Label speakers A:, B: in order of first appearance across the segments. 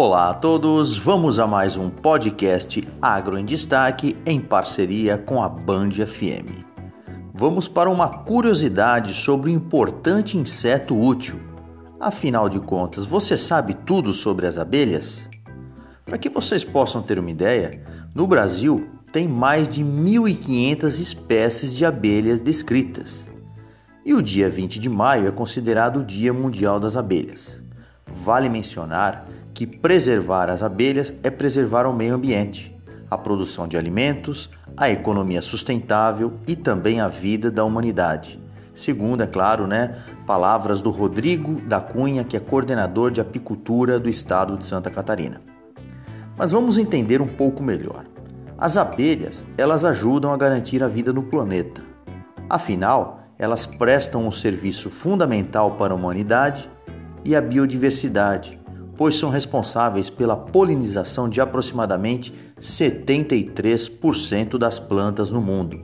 A: Olá a todos, vamos a mais um podcast Agro em Destaque em parceria com a Band FM. Vamos para uma curiosidade sobre o importante inseto útil. Afinal de contas, você sabe tudo sobre as abelhas? Para que vocês possam ter uma ideia, no Brasil tem mais de 1.500 espécies de abelhas descritas. E o dia 20 de maio é considerado o Dia Mundial das Abelhas. Vale mencionar que preservar as abelhas é preservar o meio ambiente, a produção de alimentos, a economia sustentável e também a vida da humanidade. Segundo, é claro, né, palavras do Rodrigo da Cunha, que é coordenador de apicultura do estado de Santa Catarina. Mas vamos entender um pouco melhor. As abelhas, elas ajudam a garantir a vida no planeta. Afinal, elas prestam um serviço fundamental para a humanidade e a biodiversidade, pois são responsáveis pela polinização de aproximadamente 73% das plantas no mundo.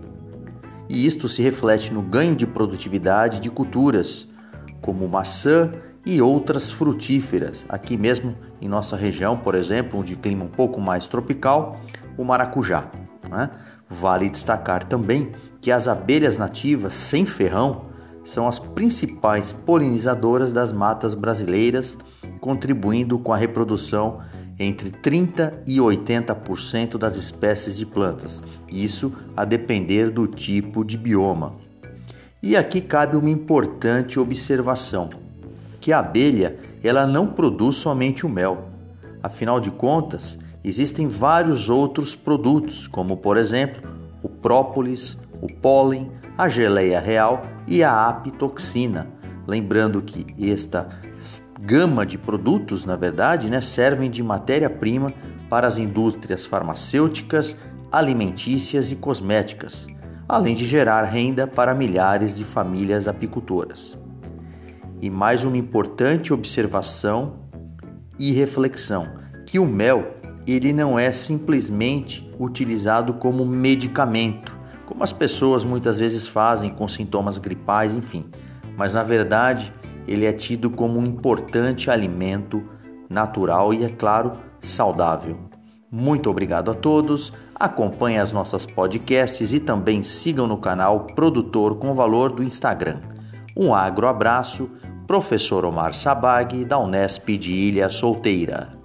A: E isto se reflete no ganho de produtividade de culturas, como maçã e outras frutíferas. Aqui mesmo em nossa região, por exemplo, onde clima um pouco mais tropical, o maracujá. Né? Vale destacar também que as abelhas nativas sem ferrão são as principais polinizadoras das matas brasileiras contribuindo com a reprodução entre 30 e 80% das espécies de plantas, isso a depender do tipo de bioma. E aqui cabe uma importante observação, que a abelha ela não produz somente o mel. Afinal de contas, existem vários outros produtos, como por exemplo, o própolis, o pólen, a geleia real e a apitoxina. Lembrando que esta gama de produtos, na verdade, né, servem de matéria-prima para as indústrias farmacêuticas, alimentícias e cosméticas, além de gerar renda para milhares de famílias apicultoras. E mais uma importante observação e reflexão, que o mel ele não é simplesmente utilizado como medicamento, como as pessoas muitas vezes fazem com sintomas gripais, enfim, mas na verdade ele é tido como um importante alimento natural e, é claro, saudável. Muito obrigado a todos. Acompanhe as nossas podcasts e também sigam no canal Produtor com Valor do Instagram. Um agro abraço, professor Omar Sabag, da Unesp de Ilha Solteira.